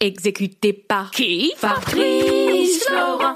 Exécuté par qui Fabrice Florent.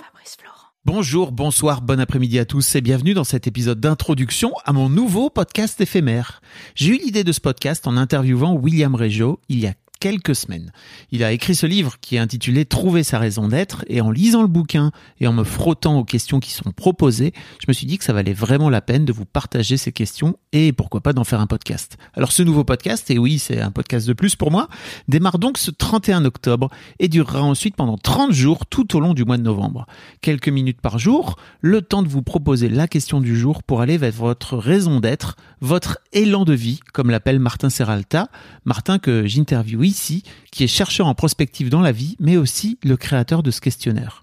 Bonjour, bonsoir, bon après-midi à tous et bienvenue dans cet épisode d'introduction à mon nouveau podcast éphémère. J'ai eu l'idée de ce podcast en interviewant William Régeau il y a quelques semaines. Il a écrit ce livre qui est intitulé Trouver sa raison d'être et en lisant le bouquin et en me frottant aux questions qui sont proposées, je me suis dit que ça valait vraiment la peine de vous partager ces questions et pourquoi pas d'en faire un podcast. Alors ce nouveau podcast, et oui c'est un podcast de plus pour moi, démarre donc ce 31 octobre et durera ensuite pendant 30 jours tout au long du mois de novembre. Quelques minutes par jour, le temps de vous proposer la question du jour pour aller vers votre raison d'être, votre élan de vie, comme l'appelle Martin Serralta, Martin que j'interviewe qui est chercheur en prospective dans la vie, mais aussi le créateur de ce questionnaire.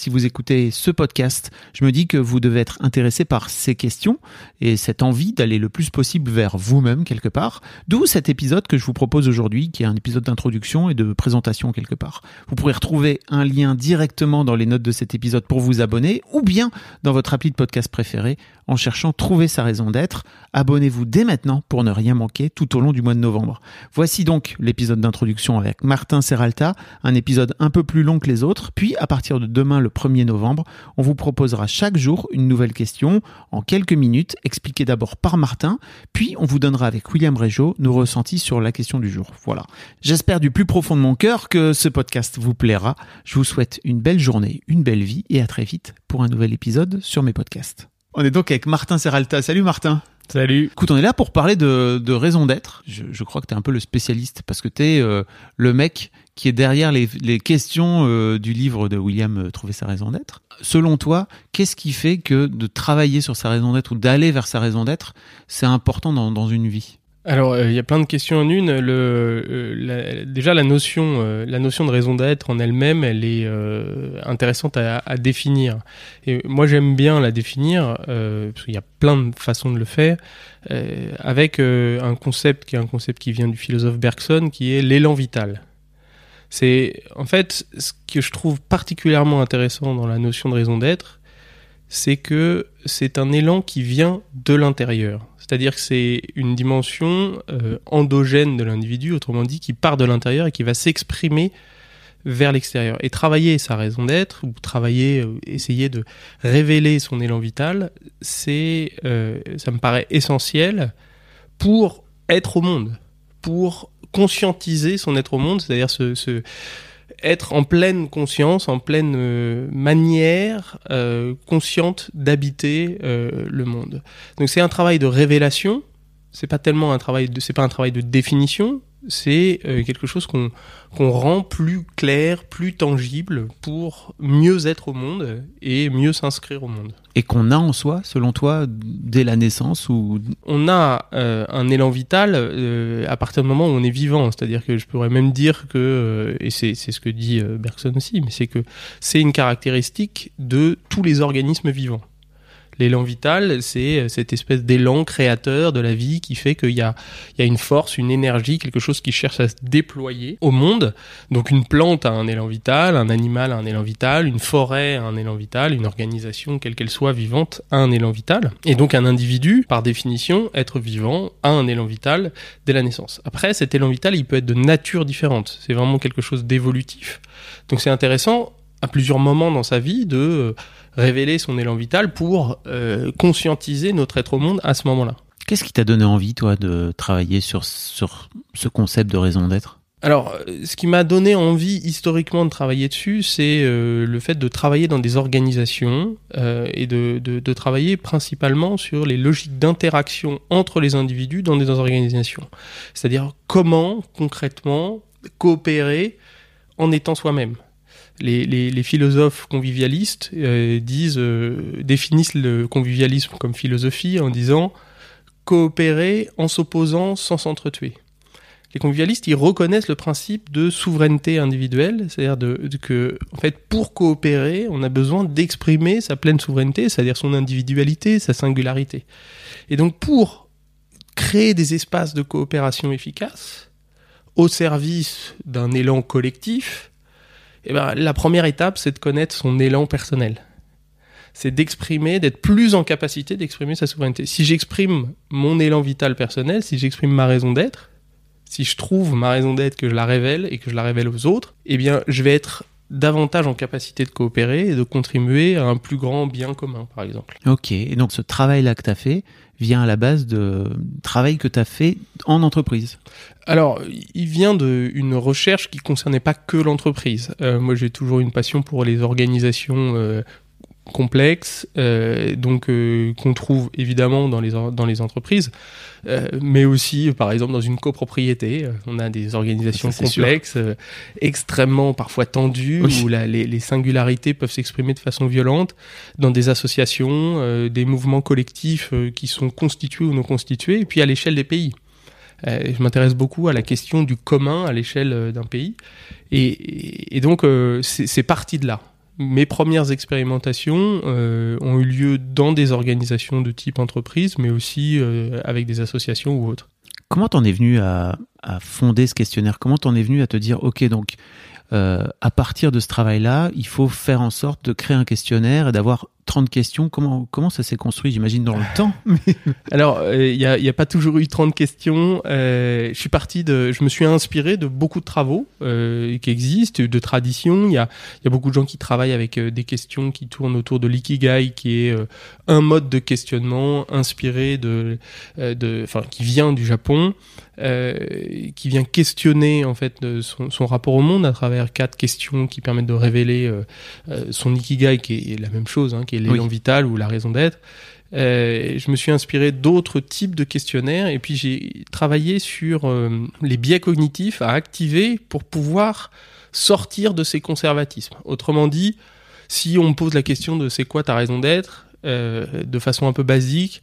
Si vous écoutez ce podcast, je me dis que vous devez être intéressé par ces questions et cette envie d'aller le plus possible vers vous-même quelque part. D'où cet épisode que je vous propose aujourd'hui, qui est un épisode d'introduction et de présentation quelque part. Vous pourrez retrouver un lien directement dans les notes de cet épisode pour vous abonner ou bien dans votre appli de podcast préféré en cherchant Trouver sa raison d'être. Abonnez-vous dès maintenant pour ne rien manquer tout au long du mois de novembre. Voici donc l'épisode d'introduction avec Martin Serralta, un épisode un peu plus long que les autres. Puis à partir de demain, le 1er novembre, on vous proposera chaque jour une nouvelle question en quelques minutes, expliquée d'abord par Martin, puis on vous donnera avec William Régeau nos ressentis sur la question du jour. Voilà. J'espère du plus profond de mon cœur que ce podcast vous plaira. Je vous souhaite une belle journée, une belle vie et à très vite pour un nouvel épisode sur mes podcasts. On est donc avec Martin Serralta. Salut Martin. Salut. Écoute, on est là pour parler de, de raison d'être. Je, je, crois que tu es un peu le spécialiste parce que tu es euh, le mec qui est derrière les, les questions euh, du livre de William euh, Trouver sa raison d'être. Selon toi, qu'est-ce qui fait que de travailler sur sa raison d'être ou d'aller vers sa raison d'être, c'est important dans, dans une vie? Alors, il y a plein de questions en une. Euh, déjà, la notion, euh, la notion de raison d'être en elle-même, elle est euh, intéressante à, à, définir. Et moi, j'aime bien la définir parce qu'il y a plein de façons de le faire, avec un concept qui est un concept qui vient du philosophe Bergson, qui est l'élan vital. C'est en fait ce que je trouve particulièrement intéressant dans la notion de raison d'être, c'est que c'est un élan qui vient de l'intérieur. C'est-à-dire que c'est une dimension euh, endogène de l'individu, autrement dit, qui part de l'intérieur et qui va s'exprimer vers l'extérieur. Et travailler sa raison d'être, ou travailler, euh, essayer de révéler son élan vital, c'est, euh, ça me paraît essentiel pour être au monde, pour conscientiser son être au monde, c'est-à-dire ce, ce être en pleine conscience, en pleine euh, manière euh, consciente d'habiter euh, le monde. Donc c'est un travail de révélation. C'est pas tellement un travail de, c'est pas un travail de définition. C'est euh, quelque chose qu'on rend plus clair, plus tangible pour mieux être au monde et mieux s'inscrire au monde. Et qu'on a en soi, selon toi, dès la naissance ou On a euh, un élan vital euh, à partir du moment où on est vivant. C'est-à-dire que je pourrais même dire que, euh, et c'est ce que dit Bergson aussi, mais c'est que c'est une caractéristique de tous les organismes vivants. L'élan vital, c'est cette espèce d'élan créateur de la vie qui fait qu'il y a, il y a une force, une énergie, quelque chose qui cherche à se déployer au monde. Donc une plante a un élan vital, un animal a un élan vital, une forêt a un élan vital, une organisation, quelle qu'elle soit vivante, a un élan vital. Et donc un individu, par définition, être vivant, a un élan vital dès la naissance. Après, cet élan vital, il peut être de nature différente. C'est vraiment quelque chose d'évolutif. Donc c'est intéressant à plusieurs moments dans sa vie de révéler son élan vital pour euh, conscientiser notre être au monde à ce moment-là. Qu'est-ce qui t'a donné envie, toi, de travailler sur, sur ce concept de raison d'être? Alors, ce qui m'a donné envie historiquement de travailler dessus, c'est euh, le fait de travailler dans des organisations euh, et de, de, de, travailler principalement sur les logiques d'interaction entre les individus dans des organisations. C'est-à-dire comment concrètement coopérer en étant soi-même les, philosophes convivialistes euh, euh, définissent le convivialisme comme philosophie en disant coopérer en s'opposant sans s'entretuer. Les convivialistes, ils reconnaissent le principe de souveraineté individuelle, c'est-à-dire que, pour coopérer, on a besoin d'exprimer sa pleine souveraineté, c'est-à-dire son individualité, sa singularité. Et donc, pour créer des espaces de coopération efficaces, au service d'un élan collectif, eh ben, la première étape, c'est de connaître son élan personnel. C'est d'exprimer, d'être plus en capacité d'exprimer sa souveraineté. Si j'exprime mon élan vital personnel, si j'exprime ma raison d'être, si je trouve ma raison d'être, que je la révèle et que je la révèle aux autres, eh bien, je vais être davantage en capacité de coopérer et de contribuer à un plus grand bien commun, par exemple. Ok, et donc ce travail-là que tu as fait vient à la base de travail que tu as fait en entreprise alors, il vient d'une recherche qui concernait pas que l'entreprise. Euh, moi, j'ai toujours une passion pour les organisations euh, complexes, euh, donc euh, qu'on trouve évidemment dans les dans les entreprises, euh, mais aussi par exemple dans une copropriété. On a des organisations complexes, extrêmement parfois tendues, où la, les, les, singularités peuvent s'exprimer de façon violente, dans des associations, des mouvements collectifs qui sont constitués ou non constitués, et puis à l'échelle des pays. je m'intéresse beaucoup à la question du commun à l'échelle d'un pays, et, et donc c'est parti de là mes premières expérimentations euh, ont eu lieu dans des organisations de type entreprise, mais aussi euh, avec des associations ou autres. Comment t'en es venu à, à, fonder ce questionnaire? Comment t'en es venu à te dire, ok, donc euh, à partir de ce travail-là, il faut faire en sorte de créer un questionnaire et d'avoir 30 questions. Comment, comment ça s'est construit, j'imagine, dans le temps? Alors, euh, il n'y a, a, pas toujours eu 30 questions. Euh, je suis parti de, je me suis inspiré de beaucoup de travaux euh, qui existent, de traditions. Il y a, y a beaucoup de gens qui travaillent avec euh, des questions qui tournent autour de l'ikigai, qui est euh, un mode de questionnement inspiré de, de, enfin, qui vient du Japon. qui vient questionner en fait son, son, rapport au monde à travers quatre questions qui permettent de révéler son ikigai qui est la même chose, hein, qui est l'élan vital ou la raison d'être. Euh, je me suis inspiré d'autres types de questionnaires et puis j'ai travaillé sur euh, les biais cognitifs à activer pour pouvoir sortir de ces conservatismes. Autrement dit, si on me pose la question de c'est quoi ta raison d'être, euh, de façon un peu basique,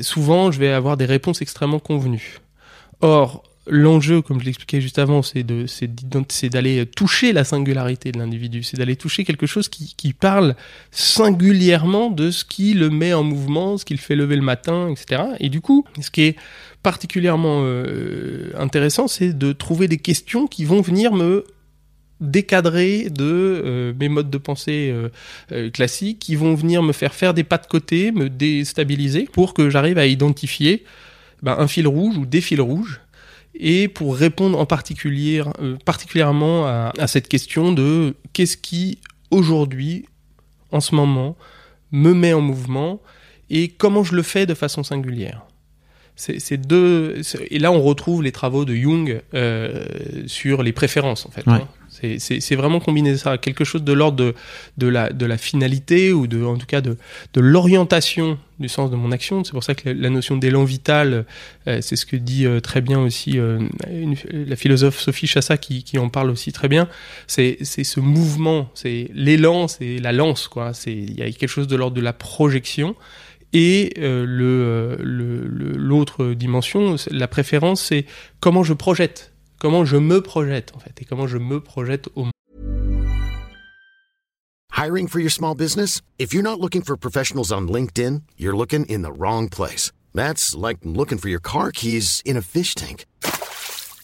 souvent je vais avoir des réponses extrêmement convenues. Or, l'enjeu, comme je l'expliquais juste avant, c'est d'aller toucher la singularité de l'individu, c'est d'aller toucher quelque chose qui, parle singulièrement de ce qui le met en mouvement, ce qui le fait lever le matin, etc. Et du coup, ce qui est particulièrement euh, intéressant, c'est de trouver des questions qui vont venir me décadrer de euh, mes modes de pensée euh, classiques, qui vont venir me faire faire des pas de côté, me déstabiliser, pour que j'arrive à identifier ben, un fil rouge ou des fils rouges et pour répondre en particulier, euh, particulièrement à, à, cette question de qu'est-ce qui aujourd'hui, en ce moment, me met en mouvement et comment je le fais de façon singulière. C'est deux et là on retrouve les travaux de Jung euh, sur les préférences en fait. Ouais. Hein. C'est vraiment combiner ça à quelque chose de l'ordre de, la, finalité ou de, en tout cas de, l'orientation du sens de mon action. C'est pour ça que la, notion d'élan vital, euh, c'est ce que dit euh, très bien aussi euh, la philosophe Sophie Chassa qui, en parle aussi très bien. C'est ce mouvement, c'est l'élan, c'est la lance. Il y a quelque chose de l'ordre de la projection. Et l'autre dimension, la préférence, c'est comment je projette comment je me projette en fait et comment je me projette au monde. Hiring for your small business? If you're not looking for professionals on LinkedIn, you're looking in the wrong place. That's like looking for your car keys in a fish tank.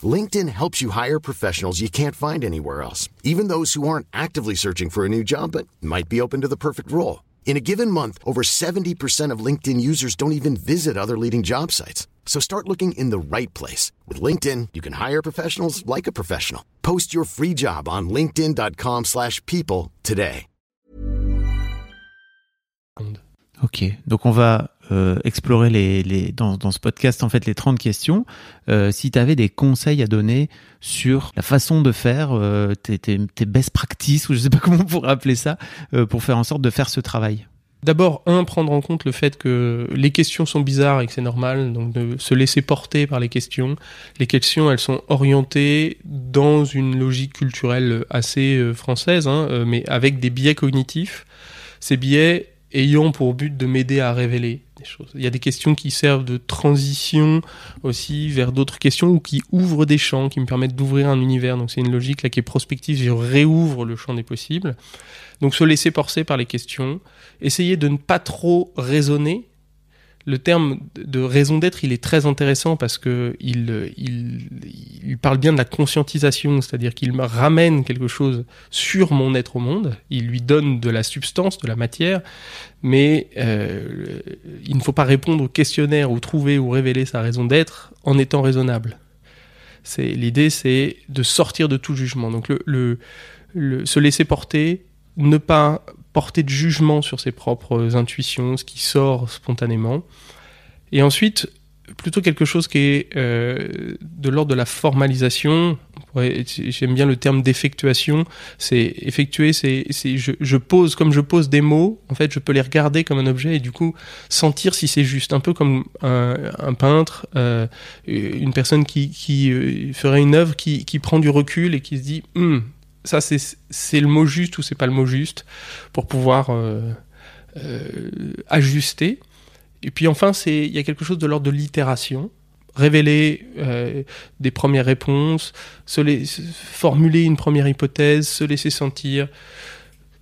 LinkedIn helps you hire professionals you can't find anywhere else, even those who aren't actively searching for a new job but might be open to the perfect role. In a given month, over 70% of LinkedIn users don't even visit other leading job sites. So start looking in the right place. With LinkedIn, you can hire professionals like a professional. Post your free job on linkedin.com slash people today. Ok, donc on va euh, explorer les, les, dans, dans, ce podcast en fait les 30 questions. Euh, si tu avais des conseils à donner sur la façon de faire, euh, tes, tes, tes, best practices, ou je sais pas comment on pourrait appeler ça, euh, pour faire en sorte de faire ce travail. D'abord, un, prendre en compte le fait que les questions sont bizarres et que c'est normal, donc de se laisser porter par les questions. Les questions, elles sont orientées dans une logique culturelle assez euh, française, hein, euh, mais avec des biais cognitifs. Ces biais, ayant pour but de m'aider à révéler des choses. Il y a des questions qui servent de transition aussi vers d'autres questions ou qui ouvrent des champs, qui me permettent d'ouvrir un univers. Donc c'est une logique là qui est prospective, je réouvre le champ des possibles. Donc se laisser porter par les questions, essayer de ne pas trop raisonner, le terme de raison d'être, il est très intéressant parce que il, parle bien de la conscientisation, c'est-à-dire qu'il me ramène quelque chose sur mon être au monde, il lui donne de la substance, de la matière, mais euh, il ne faut pas répondre au questionnaire ou trouver ou révéler sa raison d'être en étant raisonnable. C'est l'idée, c'est de sortir de tout jugement. Donc se laisser porter, ne pas porter de jugement sur ses propres intuitions, ce qui sort spontanément. Et ensuite, plutôt quelque chose qui est euh, de l'ordre de la formalisation. J'aime bien le terme d'effectuation. C'est effectuer, c'est je, pose comme je pose des mots. En fait, je peux les regarder comme un objet et du coup sentir si c'est juste. Un peu comme un, peintre, euh, une personne qui, euh, ferait une œuvre, qui, qui, prend du recul et qui se dit hm, ça c'est le mot juste ou c'est pas le mot juste pour pouvoir euh, euh, ajuster. Et puis enfin, il y a quelque chose de l'ordre de l'itération, révéler euh, des premières réponses, se formuler une première hypothèse, se laisser sentir,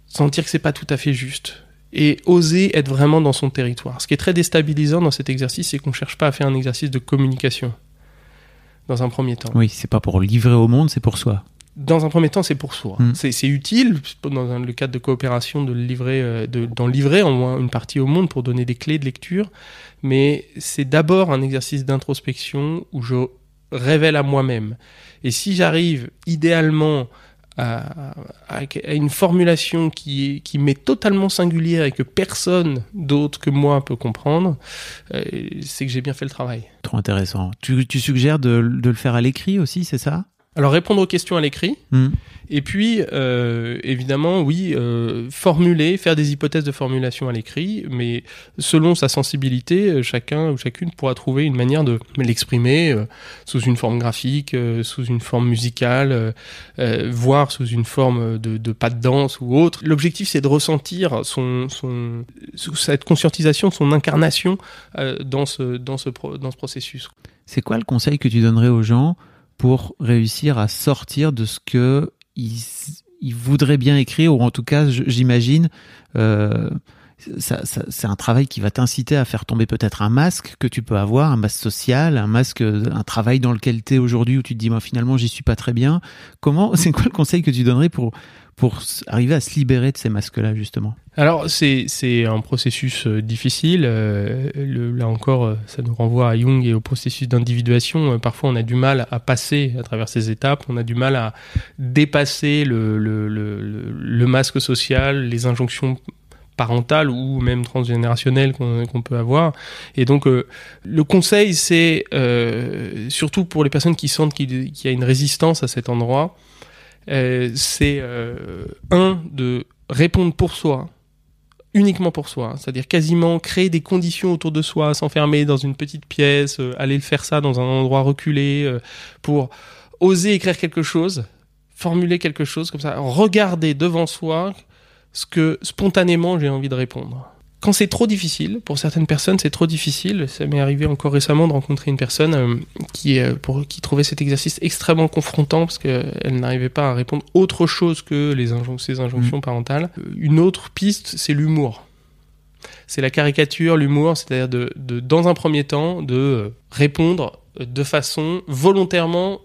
sentir que c'est pas tout à fait juste et oser être vraiment dans son territoire. Ce qui est très déstabilisant dans cet exercice, c'est qu'on cherche pas à faire un exercice de communication dans un premier temps. Oui, c'est pas pour livrer au monde, c'est pour soi dans un premier temps, c'est pour soi. Mm. C'est utile, dans le cadre de coopération, de livrer, euh, d'en livrer en moins une partie au monde pour donner des clés de lecture. Mais c'est d'abord un exercice d'introspection où je révèle à moi-même. Et si j'arrive idéalement à, une formulation qui, qui m'est totalement singulière et que personne d'autre que moi peut comprendre, euh, c'est que j'ai bien fait le travail. Trop intéressant. Tu, tu suggères de, de le faire à l'écrit aussi, c'est ça? Alors répondre aux questions à l'écrit, hmm. et puis euh, évidemment oui, euh, formuler, faire des hypothèses de formulation à l'écrit, mais selon sa sensibilité, euh, chacun ou chacune pourra trouver une manière de l'exprimer euh, sous une forme graphique, euh, sous une forme musicale, voire sous une forme de, de pas de danse ou autre. L'objectif c'est de ressentir son, son, cette conscientisation, son incarnation dans ce dans ce dans ce processus. C'est quoi le conseil que tu donnerais aux gens pour réussir à sortir de ce que ils, voudraient bien écrire, ou en tout cas, j'imagine, euh, c'est un travail qui va t'inciter à faire tomber peut-être un masque que tu peux avoir, un masque social, un masque, un travail dans lequel tu es aujourd'hui où tu te dis, moi finalement, j'y suis pas très bien. Comment, c'est quoi le conseil que tu donnerais pour, pour arriver à se libérer de ces masques-là, justement? Alors, c'est un processus euh, difficile. Euh, là encore, euh, ça nous renvoie à Jung et au processus d'individuation. Parfois, on a du mal à passer à travers ces étapes. On a du mal à dépasser le, le masque social, les injonctions parentales ou même transgénérationnelles qu'on peut avoir. Et donc, le conseil, c'est surtout pour les personnes qui sentent qu'il y a une résistance à cet endroit, euh, c'est euh, un de répondre pour soi, uniquement pour soi, c'est-à-dire quasiment créer des conditions autour de soi, s'enfermer dans une petite pièce, euh, aller faire ça dans un endroit reculé, pour oser écrire quelque chose, formuler quelque chose comme ça, regarder devant soi ce que spontanément j'ai envie de répondre quand c'est trop difficile, pour certaines personnes, c'est trop difficile. Ça m'est arrivé encore récemment de rencontrer une personne euh, qui, euh, pour, qui trouvait cet exercice extrêmement confrontant parce qu'elle n'arrivait pas à répondre autre chose que les ses injonctions mmh. parentales. Euh, une autre piste, c'est l'humour. C'est la caricature, l'humour, c'est-à-dire de, de, dans un premier temps, de répondre de façon volontairement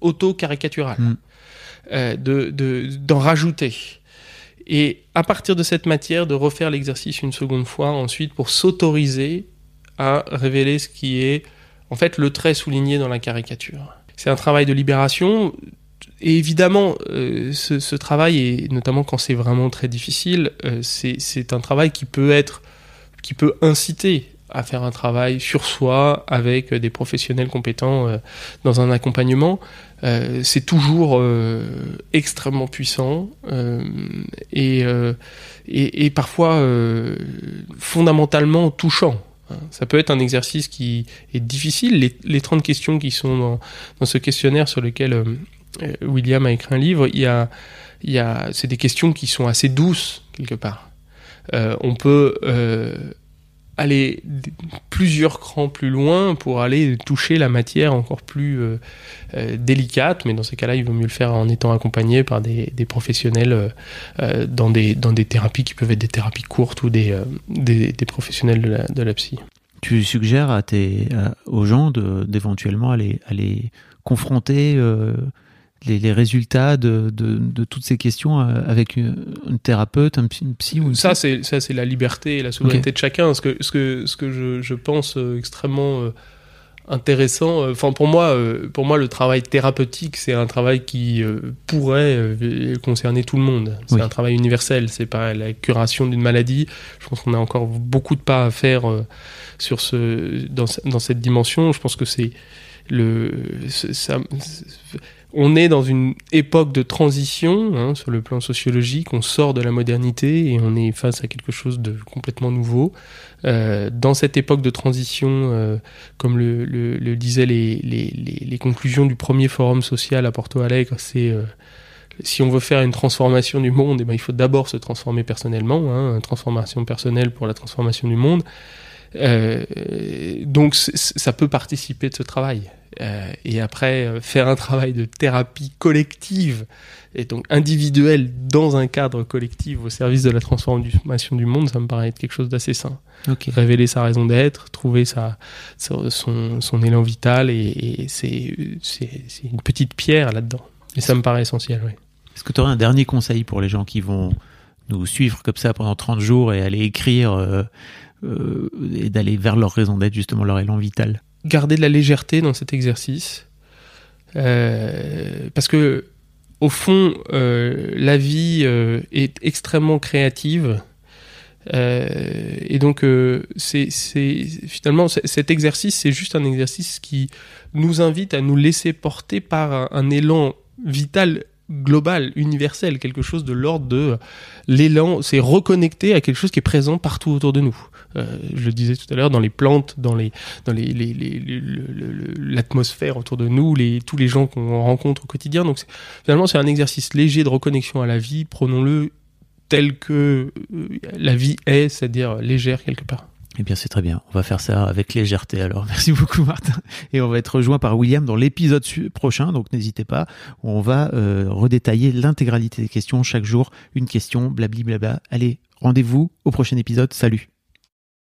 auto-caricaturale, mmh. de d'en rajouter et à partir de cette matière, de refaire l'exercice une seconde fois ensuite pour s'autoriser à révéler ce qui est en fait le trait souligné dans la caricature. C'est un travail de libération. Et évidemment, euh, ce, travail, et notamment quand c'est vraiment très difficile, euh, c'est un travail qui peut être, qui peut inciter à faire un travail sur soi avec des professionnels compétents euh, dans un accompagnement. Euh, c'est toujours euh, extrêmement puissant et, et, parfois fondamentalement touchant. Hein. Ça peut être un exercice qui est difficile. Les, les 30 questions qui sont dans, dans ce questionnaire sur lequel William a écrit un livre, il y a, il y a, c'est des questions qui sont assez douces quelque part euh, on peut euh, aller plusieurs crans plus loin pour aller toucher la matière encore plus euh, euh, délicate, mais dans ces cas-là, il vaut mieux le faire en étant accompagné par des, professionnels euh, dans, des, dans des thérapies qui peuvent être des thérapies courtes ou des, des, professionnels de la, de la psy. Tu suggères à tes, aux gens d'éventuellement aller, aller confronter les, les résultats de, de, de toutes ces questions euh, avec une, une thérapeute, un psy, une psy ou une Ça, c'est ça, c'est la liberté et la souveraineté de chacun. Ce que, ce que, ce que je, je pense euh, extrêmement euh, intéressant. Enfin, pour moi, pour moi, le travail thérapeutique, c'est un travail qui pourrait concerner tout le monde. C'est Oui. un travail universel. C'est pas la curation d'une maladie. Je pense qu'on a encore beaucoup de pas à faire sur ce, dans, dans cette dimension. Je pense que c'est le, ça, on est dans une époque de transition hein, sur le plan sociologique. On sort de la modernité et on est face à quelque chose de complètement nouveau. Euh, dans cette époque de transition, euh, comme le, disaient les, conclusions du premier forum social à Porto Alegre, c'est euh, si on veut faire une transformation du monde, eh ben, il faut d'abord se transformer personnellement, hein, une transformation personnelle pour la transformation du monde. Euh, donc ça peut participer de ce travail. Euh, et après, euh, faire un travail de thérapie collective et donc individuelle dans un cadre collectif au service de la transformation du monde, ça me paraît être quelque chose d'assez sain. Révéler sa raison d'être, trouver sa, son, son élan vital, et, et c'est une petite pierre là-dedans. Et ça me paraît essentiel, oui. Est-ce que tu aurais un dernier conseil pour les gens qui vont nous suivre comme ça pendant 30 jours et aller écrire euh, euh, et d'aller vers leur raison d'être, justement leur élan vital garder de la légèreté dans cet exercice. Euh, parce que, au fond, euh, la vie est extrêmement créative. Et donc, c'est, finalement, cet exercice, c'est juste un exercice qui nous invite à nous laisser porter par un élan vital global, universel, quelque chose de l'ordre de l'élan, c'est reconnecter à quelque chose qui est présent partout autour de nous. Euh, je le disais tout à l'heure, dans les plantes, dans les, dans les, les- les- les- le- le- le- l'atmosphère autour de nous, tous les gens qu'on rencontre au quotidien. Donc finalement, c'est un exercice léger de reconnexion à la vie. Prenons-le tel que euh, la vie est, c'est-à-dire légère quelque part. Eh bien, c'est très bien. On va faire ça avec légèreté alors. Merci beaucoup, Martin. Et on va être rejoint par William dans l'épisode prochain, donc n'hésitez pas. On va euh, redétailler l'intégralité des questions. Chaque jour, une question, blabli blabla. Allez, rendez-vous au prochain épisode. Salut.